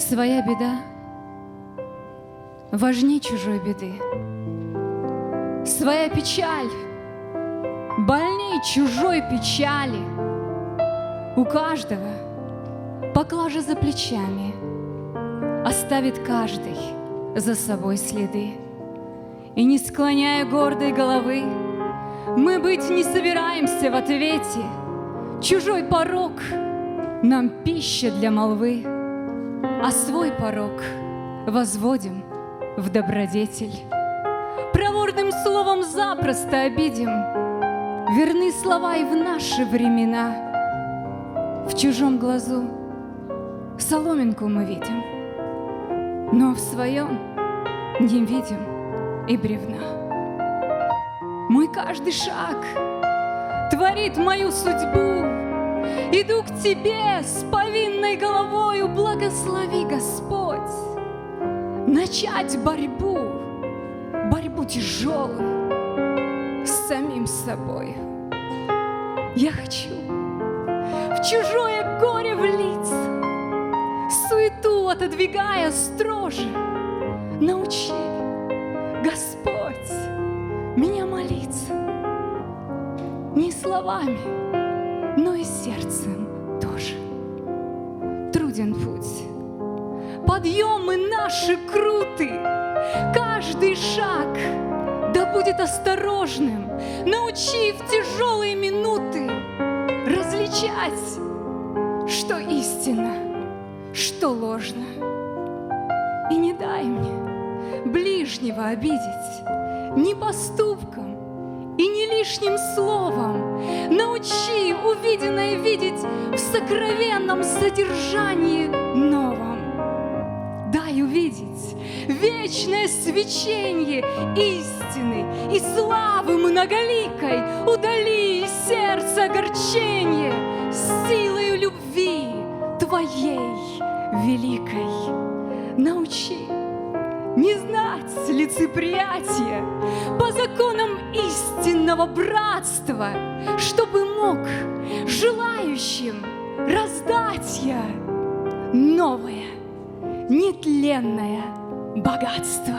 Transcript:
Своя беда важнее чужой беды. Своя печаль больнее чужой печали. У каждого поклажа за плечами оставит каждый за собой следы. И не склоняя гордой головы, мы быть не собираемся в ответе. Чужой порог нам пища для молвы, а свой порог возводим в добродетель. Проворным словом запросто обидим, верны слова и в наши времена. В чужом глазу соломинку мы видим, но в своем не видим и бревна. Мой каждый шаг творит мою судьбу. Иду к Тебе с повинной головою, благослови, Господь, начать борьбу, борьбу тяжелую с самим собой. Я хочу в чужое горе влиться, суету отодвигая строже, научи, Господь, меня молиться. Не словами, но и сердцем тоже. Труден путь, подъемы наши круты, каждый шаг да будет осторожным, научи в тяжелые минуты различать, что истинно, что ложно. И не дай мне ближнего обидеть, ни поступком ни лишним словом. Научи увиденное видеть в сокровенном содержании новом. Дай увидеть вечное свечение истины и славы многоликой. Удали из сердца огорчение силою любви Твоей великой. Научи не знать лицеприятия истинного братства, чтобы мог желающим раздать я новое, нетленное богатство.